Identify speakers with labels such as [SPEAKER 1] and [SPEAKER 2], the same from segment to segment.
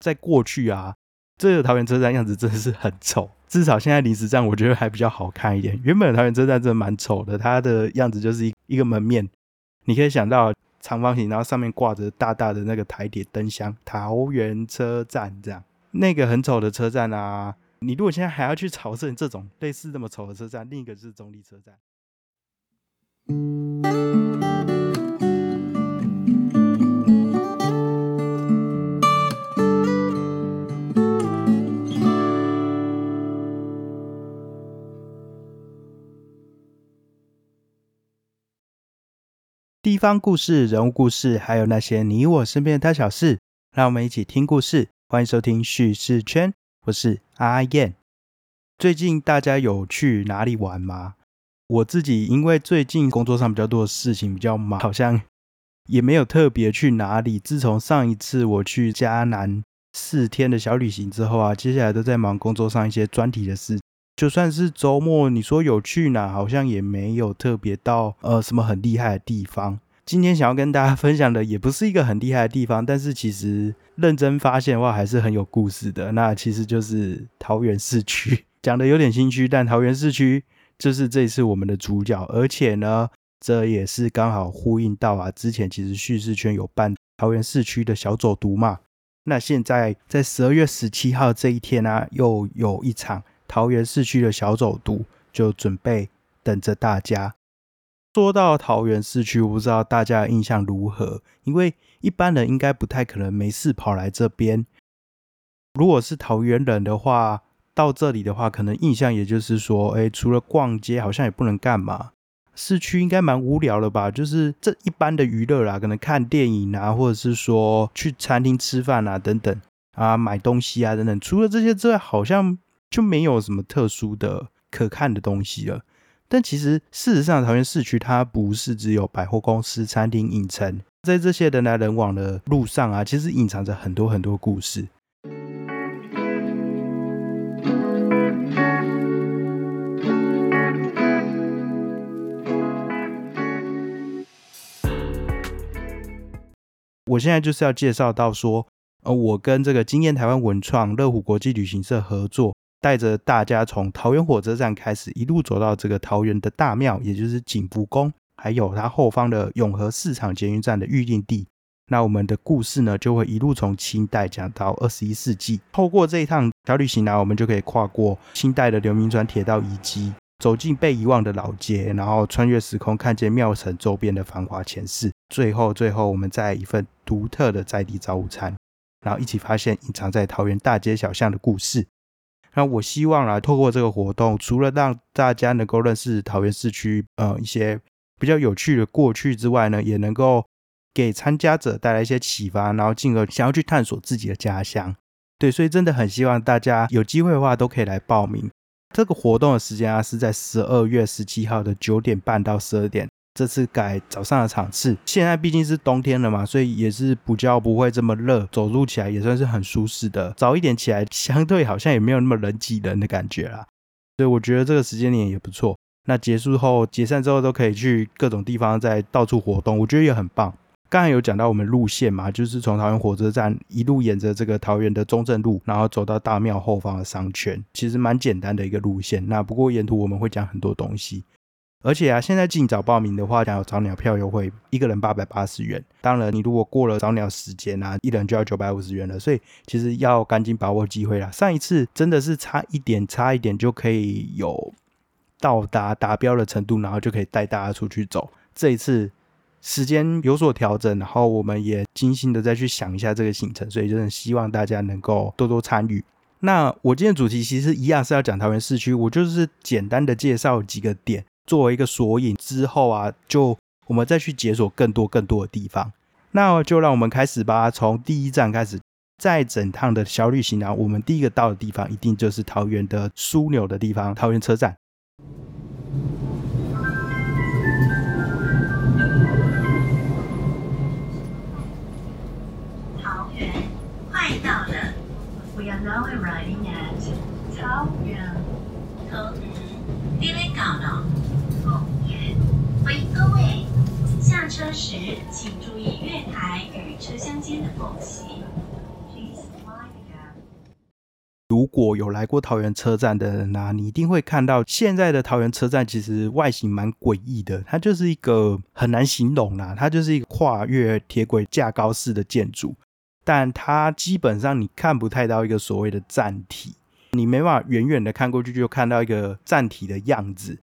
[SPEAKER 1] 在过去啊，这个桃园车站样子真的是很丑。至少现在临时站我觉得还比较好看一点。原本的桃园车站真的蛮丑的，它的样子就是一一个门面，你可以想到长方形，然后上面挂着大大的那个台铁灯箱“桃园车站”这样，那个很丑的车站啊。你如果现在还要去朝圣这种类似这么丑的车站，另一个是中立车站。地方故事、人物故事，还有那些你我身边的大小事，让我们一起听故事。欢迎收听叙事圈，我是阿燕。最近大家有去哪里玩吗？我自己因为最近工作上比较多的事情，比较忙，好像也没有特别去哪里。自从上一次我去迦南四天的小旅行之后啊，接下来都在忙工作上一些专题的事。就算是周末，你说有去哪，好像也没有特别到呃什么很厉害的地方。今天想要跟大家 分享的也不是一个很厉害的地方，但是其实认真发现的话，还是很有故事的。那其实就是桃园市区，讲的有点心虚，但桃园市区就是这一次我们的主角，而且呢，这也是刚好呼应到啊，之前其实叙事圈有办桃园市区的小走读嘛。那现在在十二月十七号这一天呢，又有一场。桃园市区的小走读就准备等着大家。说到桃园市区，我不知道大家印象如何，因为一般人应该不太可能没事跑来这边。如果是桃园人的话，到这里的话，可能印象也就是说，哎，除了逛街，好像也不能干嘛。市区应该蛮无聊的吧？就是这一般的娱乐啦，可能看电影啊，或者是说去餐厅吃饭啊，等等啊，买东西啊，等等。除了这些之外，好像。就没有什么特殊的可看的东西了。但其实事实上，桃园市区它不是只有百货公司、餐厅、影城，在这些人来人往的路上啊，其实隐藏着很多很多故事。我现在就是要介绍到说，呃，我跟这个经验台湾文创乐虎国际旅行社合作。带着大家从桃园火车站开始，一路走到这个桃园的大庙，也就是景福宫，还有它后方的永和市场捷运站的预定地。那我们的故事呢，就会一路从清代讲到二十一世纪。透过这一趟小旅行呢，我们就可以跨过清代的流民船铁道遗迹，走进被遗忘的老街，然后穿越时空，看见庙城周边的繁华前世。最后，最后，我们再一份独特的在地早午餐，然后一起发现隐藏在桃园大街小巷的故事。那我希望啊，透过这个活动，除了让大家能够认识桃园市区呃一些比较有趣的过去之外呢，也能够给参加者带来一些启发，然后进而想要去探索自己的家乡。对，所以真的很希望大家有机会的话都可以来报名。这个活动的时间啊，是在十二月十七号的九点半到十二点。这次改早上的场次，现在毕竟是冬天了嘛，所以也是比较不会这么热，走路起来也算是很舒适的。早一点起来，相对好像也没有那么人挤人的感觉啦。所以我觉得这个时间点也不错。那结束后解散之后，都可以去各种地方再到处活动，我觉得也很棒。刚才有讲到我们路线嘛，就是从桃园火车站一路沿着这个桃园的中正路，然后走到大庙后方的商圈，其实蛮简单的一个路线。那不过沿途我们会讲很多东西。而且啊，现在尽早报名的话，有早鸟票优惠，一个人八百八十元。当然，你如果过了早鸟时间啊，一人就要九百五十元了。所以其实要赶紧把握机会啦。上一次真的是差一点，差一点就可以有到达达标的程度，然后就可以带大家出去走。这一次时间有所调整，然后我们也精心的再去想一下这个行程，所以真的希望大家能够多多参与。那我今天主题其实一样是要讲桃园市区，我就是简单的介绍几个点。作为一个索引之后啊，就我们再去解锁更多更多的地方。那就让我们开始吧，从第一站开始，在整趟的小旅行啊，我们第一个到的地方一定就是桃园的枢纽的地方——桃园车站。
[SPEAKER 2] 桃园快到了，We are now arriving at 桃园。桃园，你来搞呢？车时，请注意月台与车厢间的缝隙。如
[SPEAKER 1] 果有来过桃园车站的人啊，你一定会看到现在的桃园车站其实外形蛮诡异的，它就是一个很难形容啦，它就是一个跨越铁轨架高式的建筑，但它基本上你看不太到一个所谓的站体，你没办法远远的看过去就看到一个站体的样子。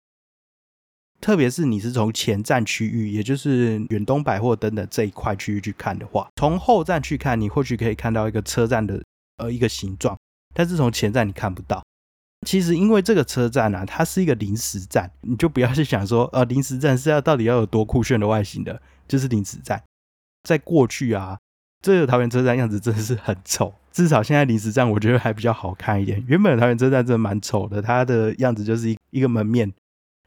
[SPEAKER 1] 特别是你是从前站区域，也就是远东百货等等这一块区域去看的话，从后站去看，你或许可以看到一个车站的呃一个形状，但是从前站你看不到。其实因为这个车站啊，它是一个临时站，你就不要去想说呃临时站是要到底要有多酷炫的外形的，就是临时站。在过去啊，这个桃园车站样子真的是很丑，至少现在临时站我觉得还比较好看一点。原本的桃园车站真的蛮丑的，它的样子就是一一个门面。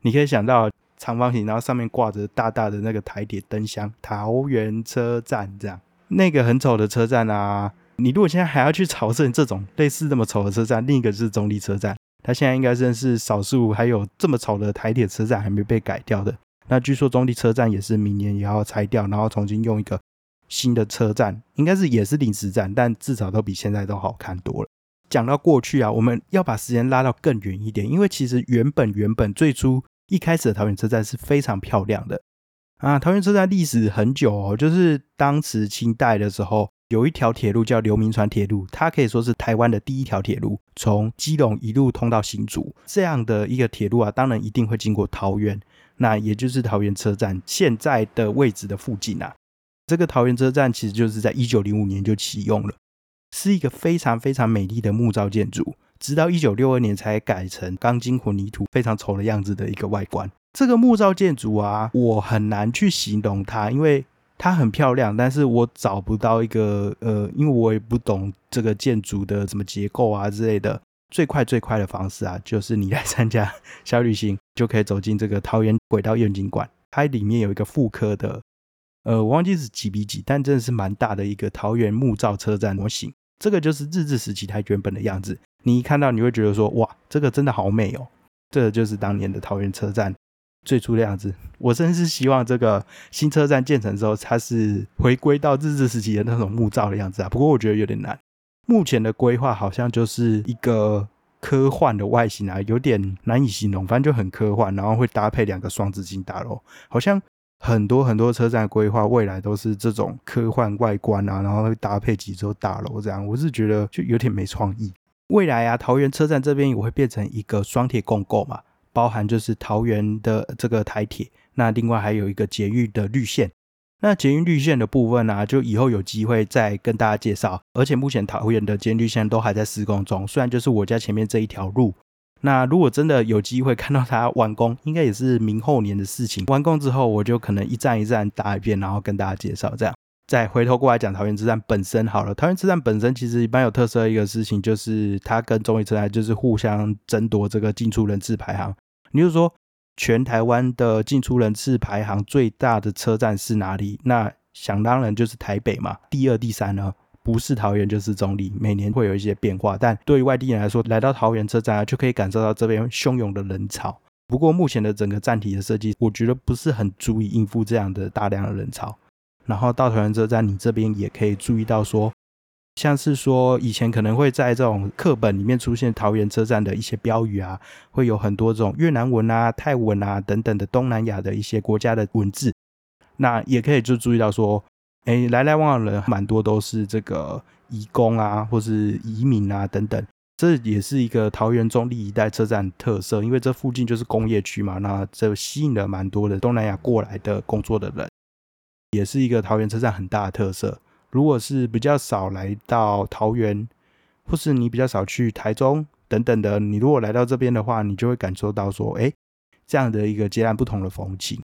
[SPEAKER 1] 你可以想到长方形，然后上面挂着大大的那个台铁灯箱，桃园车站这样，那个很丑的车站啊。你如果现在还要去朝圣这种类似这么丑的车站，另一个是中立车站，它现在应该算是少数还有这么丑的台铁车站还没被改掉的。那据说中立车站也是明年也要拆掉，然后重新用一个新的车站，应该是也是临时站，但至少都比现在都好看多了。讲到过去啊，我们要把时间拉到更远一点，因为其实原本原本最初一开始的桃园车站是非常漂亮的啊。桃园车站历史很久哦，就是当时清代的时候，有一条铁路叫刘铭传铁路，它可以说是台湾的第一条铁路，从基隆一路通到新竹这样的一个铁路啊，当然一定会经过桃园，那也就是桃园车站现在的位置的附近啊。这个桃园车站其实就是在一九零五年就启用了。是一个非常非常美丽的木造建筑，直到一九六二年才改成钢筋混凝土非常丑的样子的一个外观。这个木造建筑啊，我很难去形容它，因为它很漂亮，但是我找不到一个呃，因为我也不懂这个建筑的什么结构啊之类的。最快最快的方式啊，就是你来参加 小旅行，就可以走进这个桃园轨道愿景馆，它里面有一个复刻的，呃，我忘记是几比几，但真的是蛮大的一个桃园木造车站模型。这个就是日治时期它原本的样子，你一看到你会觉得说，哇，这个真的好美哦。这就是当年的桃园车站最初的样子。我真是希望这个新车站建成之后，它是回归到日治时期的那种木造的样子啊。不过我觉得有点难。目前的规划好像就是一个科幻的外形啊，有点难以形容，反正就很科幻，然后会搭配两个双子星大楼，好像。很多很多车站规划未来都是这种科幻外观啊，然后会搭配几座大楼这样，我是觉得就有点没创意。未来啊，桃园车站这边也会变成一个双铁共构嘛，包含就是桃园的这个台铁，那另外还有一个捷运的绿线。那捷运绿线的部分呢，就以后有机会再跟大家介绍。而且目前桃园的捷运绿线都还在施工中，虽然就是我家前面这一条路。那如果真的有机会看到它完工，应该也是明后年的事情。完工之后，我就可能一站一站打一遍，然后跟大家介绍。这样再回头过来讲桃园车站本身好了。桃园车站本身其实蛮有特色的一个事情，就是它跟中立车站就是互相争夺这个进出人次排行。你就说全台湾的进出人次排行最大的车站是哪里？那想当然就是台北嘛。第二、第三呢？不是桃园就是中立，每年会有一些变化，但对于外地人来说，来到桃园车站啊，就可以感受到这边汹涌的人潮。不过目前的整个站体的设计，我觉得不是很足以应付这样的大量的人潮。然后到桃园车站，你这边也可以注意到说，像是说以前可能会在这种课本里面出现桃园车站的一些标语啊，会有很多这种越南文啊、泰文啊等等的东南亚的一些国家的文字。那也可以就注意到说。哎，来来往往的人蛮多，都是这个移工啊，或是移民啊等等。这也是一个桃园中立一带车站特色，因为这附近就是工业区嘛，那这吸引了蛮多的东南亚过来的工作的人，也是一个桃园车站很大的特色。如果是比较少来到桃园，或是你比较少去台中等等的，你如果来到这边的话，你就会感受到说，哎，这样的一个截然不同的风景。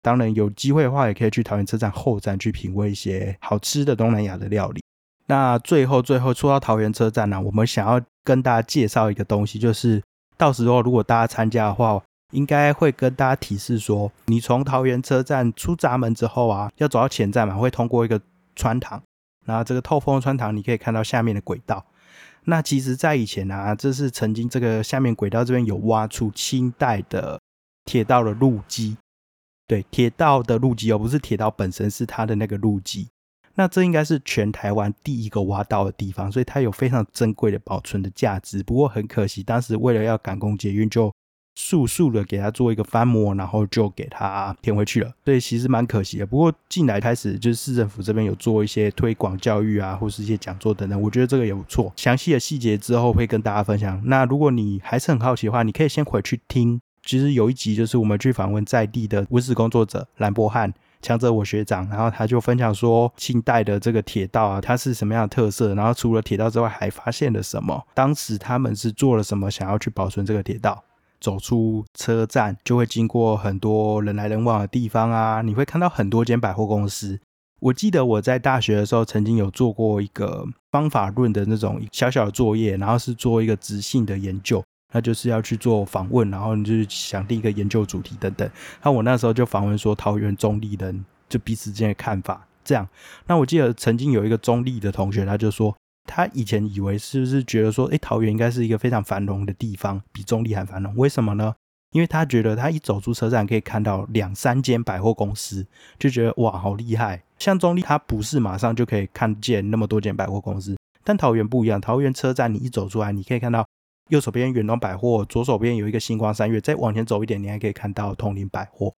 [SPEAKER 1] 当然有机会的话，也可以去桃园车站后站去品味一些好吃的东南亚的料理。那最后最后说到桃园车站呢，我们想要跟大家介绍一个东西，就是到时候如果大家参加的话，应该会跟大家提示说，你从桃园车站出闸门之后啊，要走到前站嘛，会通过一个穿堂，然后这个透风穿堂，你可以看到下面的轨道。那其实，在以前啊，这是曾经这个下面轨道这边有挖出清代的铁道的路基。对铁道的路基而，不是铁道本身，是它的那个路基。那这应该是全台湾第一个挖到的地方，所以它有非常珍贵的保存的价值。不过很可惜，当时为了要赶工捷运，就速速的给它做一个翻模，然后就给它填回去了。所以其实蛮可惜的。不过进来开始就是市政府这边有做一些推广教育啊，或是一些讲座等等，我觉得这个也不错。详细的细节之后会跟大家分享。那如果你还是很好奇的话，你可以先回去听。其实有一集就是我们去访问在地的文史工作者兰博汉。强者我学长，然后他就分享说，清代的这个铁道啊，它是什么样的特色？然后除了铁道之外，还发现了什么？当时他们是做了什么，想要去保存这个铁道？走出车站就会经过很多人来人往的地方啊，你会看到很多间百货公司。我记得我在大学的时候曾经有做过一个方法论的那种小小的作业，然后是做一个直性的研究。那就是要去做访问，然后你就是想定一个研究主题等等。那我那时候就访问说桃园中立人就彼此之间的看法，这样。那我记得曾经有一个中立的同学，他就说他以前以为是不是觉得说，哎，桃园应该是一个非常繁荣的地方，比中立还繁荣。为什么呢？因为他觉得他一走出车站可以看到两三间百货公司，就觉得哇，好厉害。像中立，它不是马上就可以看见那么多间百货公司，但桃园不一样。桃园车站你一走出来，你可以看到。右手边远东百货，左手边有一个星光三月，再往前走一点，你还可以看到通林百货。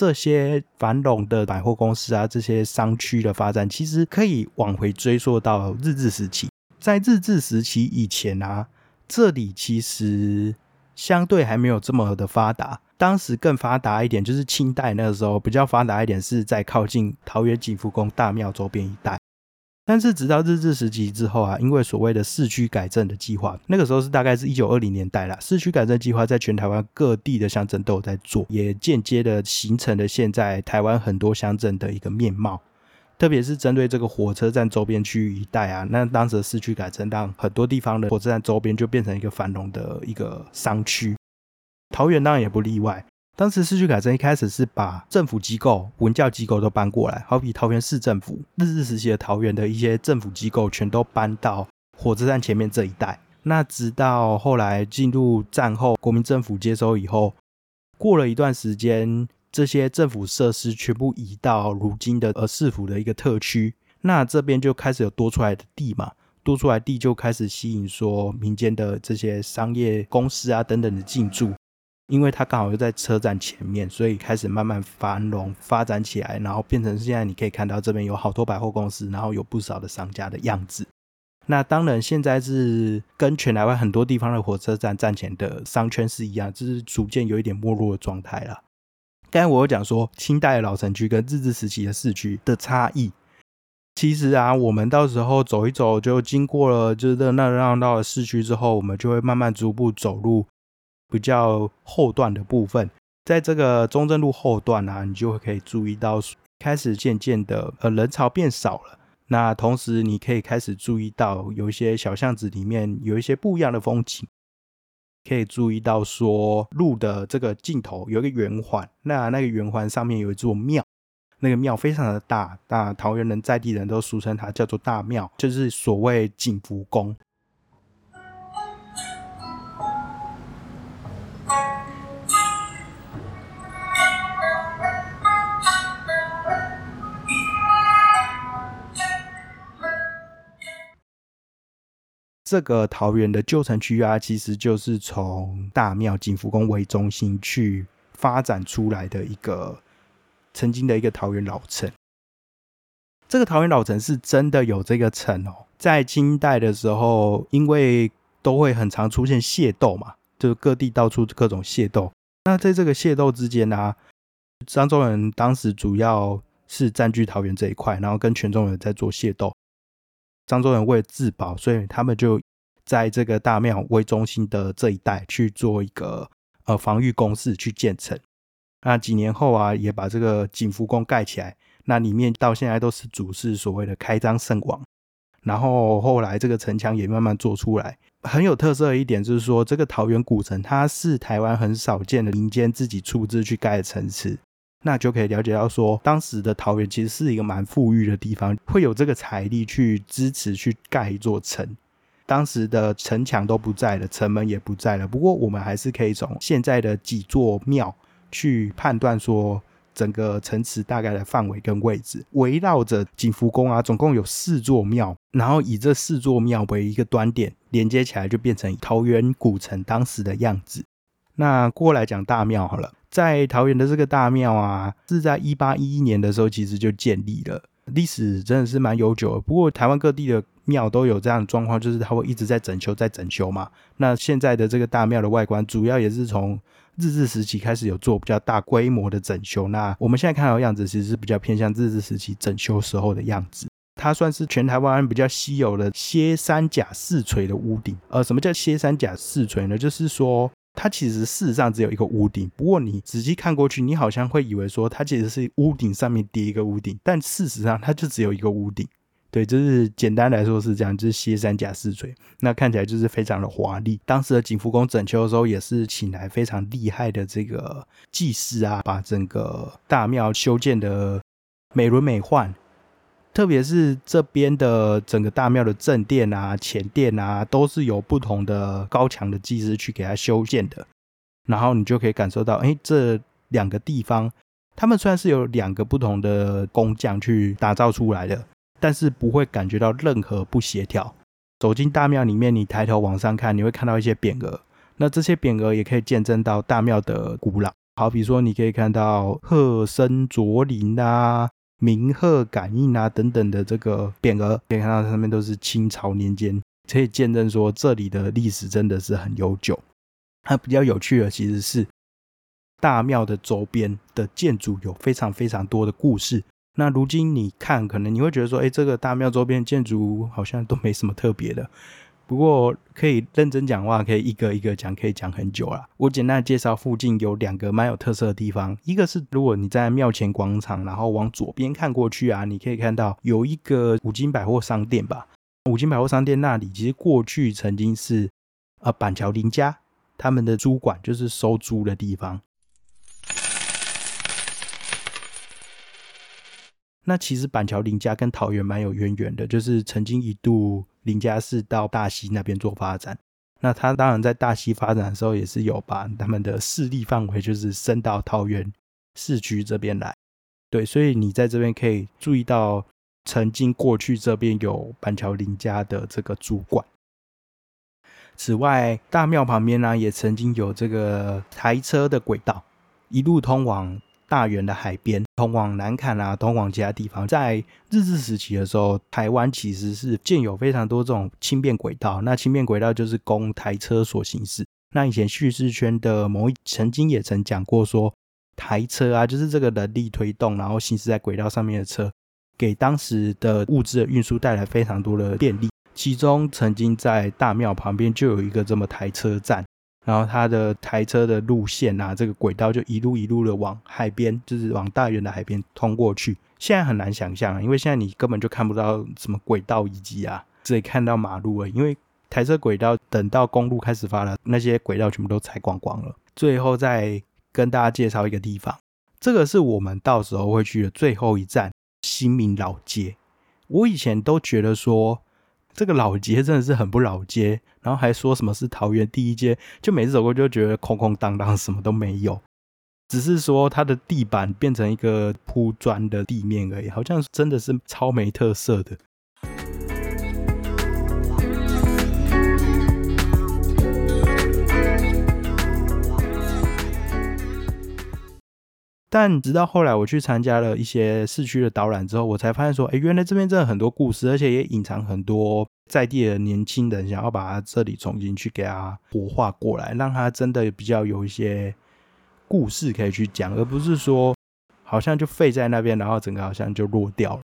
[SPEAKER 1] 这些繁荣的百货公司啊，这些商区的发展，其实可以往回追溯到日治时期。在日治时期以前啊，这里其实相对还没有这么的发达。当时更发达一点，就是清代那个时候比较发达一点，是在靠近桃园景福宫大庙周边一带。但是直到日治时期之后啊，因为所谓的市区改正的计划，那个时候是大概是一九二零年代啦。市区改正计划在全台湾各地的乡镇都有在做，也间接的形成了现在台湾很多乡镇的一个面貌。特别是针对这个火车站周边区域一带啊，那当时的市区改正让很多地方的火车站周边就变成一个繁荣的一个商区。桃园当然也不例外。当时市区改正一开始是把政府机构、文教机构都搬过来，好比桃园市政府，日治时期的桃园的一些政府机构全都搬到火车站前面这一带。那直到后来进入战后国民政府接收以后，过了一段时间，这些政府设施全部移到如今的呃市府的一个特区。那这边就开始有多出来的地嘛，多出来地就开始吸引说民间的这些商业公司啊等等的进驻。因为它刚好又在车站前面，所以开始慢慢繁荣发展起来，然后变成现在你可以看到这边有好多百货公司，然后有不少的商家的样子。那当然现在是跟全台湾很多地方的火车站站前的商圈是一样，就是逐渐有一点没落的状态了。刚才我有讲说清代的老城区跟日治时期的市区的差异，其实啊，我们到时候走一走，就经过了就是热闹热闹的市区之后，我们就会慢慢逐步走入。比较后段的部分，在这个中正路后段啊，你就会可以注意到，开始渐渐的呃人潮变少了。那同时你可以开始注意到，有一些小巷子里面有一些不一样的风景。可以注意到说，路的这个尽头有一个圆环，那那个圆环上面有一座庙，那个庙非常的大，那桃园人在地人都俗称它叫做大庙，就是所谓景福宫。这个桃园的旧城区啊，其实就是从大庙景福宫为中心去发展出来的一个曾经的一个桃园老城。这个桃园老城是真的有这个城哦，在清代的时候，因为都会很常出现械斗嘛，就是各地到处各种械斗。那在这个械斗之间呢，漳州人当时主要是占据桃园这一块，然后跟泉州人在做械斗。漳州人为了自保，所以他们就在这个大庙为中心的这一带去做一个呃防御工事去建成。那几年后啊，也把这个景福宫盖起来。那里面到现在都是主祀所谓的开张圣王。然后后来这个城墙也慢慢做出来。很有特色的一点就是说，这个桃园古城它是台湾很少见的民间自己出资去盖的城池。那就可以了解到，说当时的桃园其实是一个蛮富裕的地方，会有这个财力去支持去盖一座城。当时的城墙都不在了，城门也不在了。不过我们还是可以从现在的几座庙去判断说。整个城池大概的范围跟位置，围绕着景福宫啊，总共有四座庙，然后以这四座庙为一个端点，连接起来就变成桃园古城当时的样子。那过来讲大庙好了，在桃园的这个大庙啊，是在一八一一年的时候其实就建立了，历史真的是蛮悠久的。不过台湾各地的庙都有这样的状况，就是它会一直在整修，在整修嘛。那现在的这个大庙的外观，主要也是从日治时期开始有做比较大规模的整修，那我们现在看到的样子其实是比较偏向日治时期整修时候的样子。它算是全台湾比较稀有的歇山甲四垂的屋顶。呃，什么叫歇山甲四垂呢？就是说它其实事实上只有一个屋顶，不过你仔细看过去，你好像会以为说它其实是屋顶上面叠一个屋顶，但事实上它就只有一个屋顶。对，就是简单来说是这样，就是歇山甲四垂，那看起来就是非常的华丽。当时的景福宫整修的时候，也是请来非常厉害的这个技师啊，把整个大庙修建的美轮美奂。特别是这边的整个大庙的正殿啊、前殿啊，都是由不同的高强的技师去给它修建的。然后你就可以感受到，哎，这两个地方，他们虽然是有两个不同的工匠去打造出来的。但是不会感觉到任何不协调。走进大庙里面，你抬头往上看，你会看到一些匾额。那这些匾额也可以见证到大庙的古老。好比说，你可以看到鹤声卓林啊、鸣鹤感应啊等等的这个匾额，可以看到上面都是清朝年间，可以见证说这里的历史真的是很悠久。它比较有趣的其实是大庙的周边的建筑有非常非常多的故事。那如今你看，可能你会觉得说，哎，这个大庙周边建筑好像都没什么特别的。不过可以认真讲话，可以一个一个讲，可以讲很久啦。我简单介绍附近有两个蛮有特色的地方，一个是如果你在庙前广场，然后往左边看过去啊，你可以看到有一个五金百货商店吧。五金百货商店那里其实过去曾经是呃板桥林家他们的租管，就是收租的地方。那其实板桥林家跟桃园蛮有渊源的，就是曾经一度林家是到大溪那边做发展。那他当然在大溪发展的时候，也是有把他们的势力范围就是伸到桃园市区这边来。对，所以你在这边可以注意到，曾经过去这边有板桥林家的这个主管。此外，大庙旁边呢，也曾经有这个台车的轨道，一路通往。大园的海边，通往南坎啊，通往其他地方。在日治时期的时候，台湾其实是建有非常多这种轻便轨道。那轻便轨道就是供台车所行驶。那以前叙事圈的某一曾经也曾讲过说，台车啊，就是这个人力推动，然后行驶在轨道上面的车，给当时的物资的运输带来非常多的便利。其中曾经在大庙旁边就有一个这么台车站。然后它的台车的路线啊，这个轨道就一路一路的往海边，就是往大园的海边通过去。现在很难想象，因为现在你根本就看不到什么轨道遗迹啊，只看到马路了。因为台车轨道等到公路开始发了，那些轨道全部都拆光光了。最后再跟大家介绍一个地方，这个是我们到时候会去的最后一站——新民老街。我以前都觉得说。这个老街真的是很不老街，然后还说什么是桃园第一街，就每次走过就觉得空空荡荡，什么都没有，只是说它的地板变成一个铺砖的地面而已，好像真的是超没特色的。但直到后来我去参加了一些市区的导览之后，我才发现说，哎，原来这边真的很多故事，而且也隐藏很多在地的年轻人想要把它这里重新去给它活化过来，让它真的比较有一些故事可以去讲，而不是说好像就废在那边，然后整个好像就落掉了。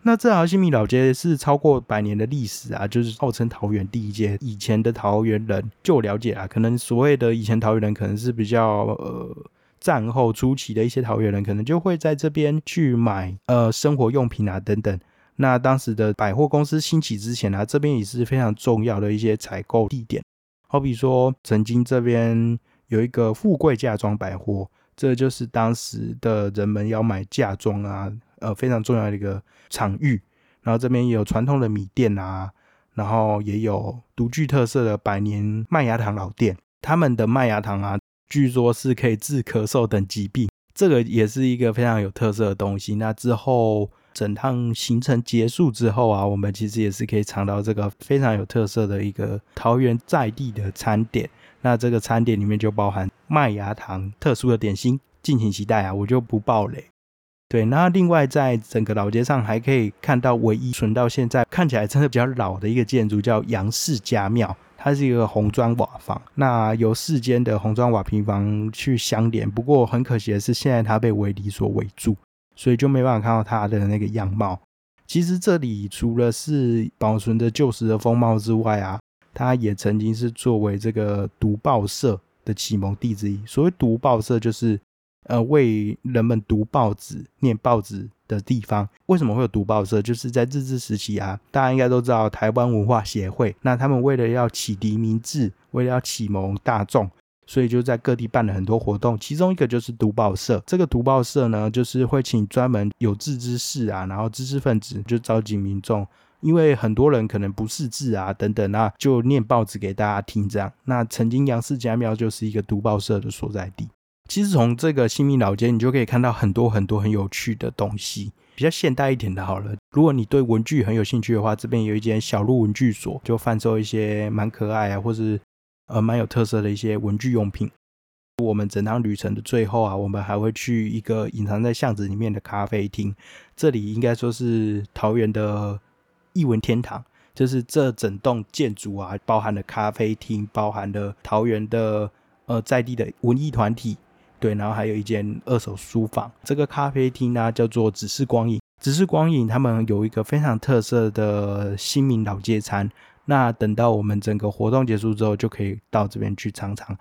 [SPEAKER 1] 那这条新密老街是超过百年的历史啊，就是号称桃园第一街。以前的桃园人，就了解啊，可能所谓的以前桃园人，可能是比较呃。战后初期的一些桃园人，可能就会在这边去买呃生活用品啊等等。那当时的百货公司兴起之前啊，这边也是非常重要的一些采购地点。好比说，曾经这边有一个富贵嫁妆百货，这就是当时的人们要买嫁妆啊，呃非常重要的一个场域。然后这边也有传统的米店啊，然后也有独具特色的百年麦芽糖老店，他们的麦芽糖啊，据说是可以治咳嗽等疾病，这个也是一个非常有特色的东西。那之后整趟行程结束之后啊，我们其实也是可以尝到这个非常有特色的一个桃园在地的餐点。那这个餐点里面就包含麦芽糖特殊的点心，敬请期待啊！我就不爆雷。对，那另外在整个老街上还可以看到唯一存到现在看起来真的比较老的一个建筑，叫杨氏家庙。它是一个红砖瓦房，那由四间的红砖瓦平房去相连。不过很可惜的是，现在它被围篱所围住，所以就没办法看到它的那个样貌。其实这里除了是保存着旧时的风貌之外啊，它也曾经是作为这个读报社的启蒙地之一。所谓读报社，就是。呃，为人们读报纸、念报纸的地方，为什么会有读报社？就是在日治时期啊，大家应该都知道台湾文化协会。那他们为了要启迪民智，为了要启蒙大众，所以就在各地办了很多活动。其中一个就是读报社。这个读报社呢，就是会请专门有志之士啊，然后知识分子就召集民众，因为很多人可能不识字啊等等啊，就念报纸给大家听。这样，那曾经杨氏家庙就是一个读报社的所在地。其实从这个新民老街，你就可以看到很多很多很有趣的东西，比较现代一点的。好了，如果你对文具很有兴趣的话，这边有一间小鹿文具所，就贩售一些蛮可爱啊，或是呃蛮有特色的一些文具用品。我们整趟旅程的最后啊，我们还会去一个隐藏在巷子里面的咖啡厅，这里应该说是桃园的艺文天堂，就是这整栋建筑啊，包含了咖啡厅，包含了桃园的呃在地的文艺团体。对，然后还有一间二手书房。这个咖啡厅呢，叫做只是光影。只是光影，他们有一个非常特色的新民老街餐。那等到我们整个活动结束之后，就可以到这边去尝尝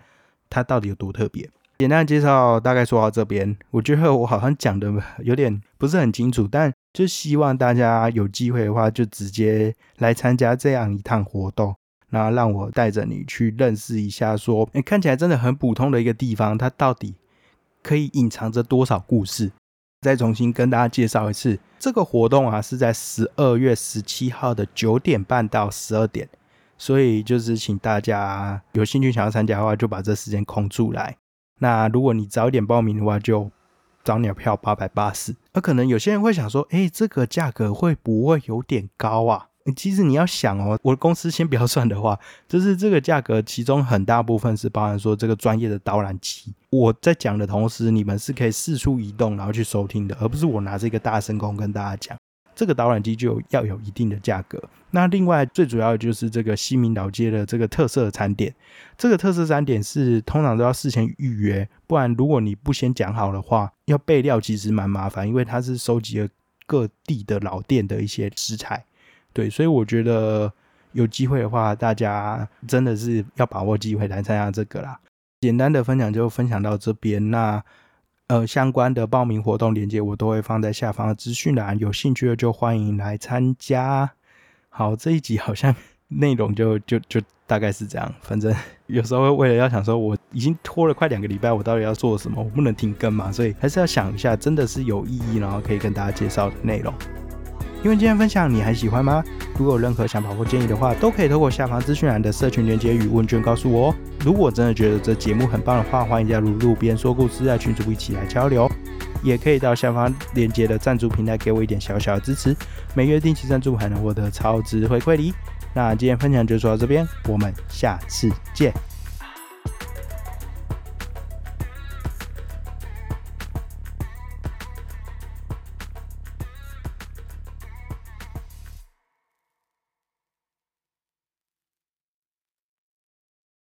[SPEAKER 1] 它到底有多特别。简单介绍大概说到这边，我觉得我好像讲的有点不是很清楚，但就希望大家有机会的话，就直接来参加这样一趟活动。那让我带着你去认识一下，说，哎，看起来真的很普通的一个地方，它到底。可以隐藏着多少故事？再重新跟大家介绍一次，这个活动啊是在十二月十七号的九点半到十二点，所以就是请大家有兴趣想要参加的话，就把这时间空出来。那如果你早一点报名的话，就早鸟票八百八十。那可能有些人会想说，哎，这个价格会不会有点高啊？其实你要想哦，我的公司先不要算的话，就是这个价格，其中很大部分是包含说这个专业的导览机。我在讲的同时，你们是可以四处移动，然后去收听的，而不是我拿着一个大声公跟大家讲。这个导览机就要有一定的价格。那另外最主要的就是这个西明老街的这个特色餐点，这个特色餐点是通常都要事前预约，不然如果你不先讲好的话，要备料其实蛮麻烦，因为它是收集了各地的老店的一些食材。对，所以我觉得有机会的话，大家真的是要把握机会来参加这个啦。简单的分享就分享到这边，那呃相关的报名活动链接我都会放在下方的资讯栏，有兴趣的就欢迎来参加。好，这一集好像 内容就就就大概是这样，反正 有时候为了要想说，我已经拖了快两个礼拜，我到底要做什么，我不能停更嘛，所以还是要想一下，真的是有意义，然后可以跟大家介绍的内容。因为今天分享你还喜欢吗？如果有任何想法或建议的话，都可以透过下方资讯栏的社群连接与问卷告诉我哦。如果真的觉得这节目很棒的话，欢迎加入路边说故事在群组一起来交流，也可以到下方链接的赞助平台给我一点小小的支持，每月定期赞助还能获得超值回馈礼。那今天分享就说到这边，我们下次见。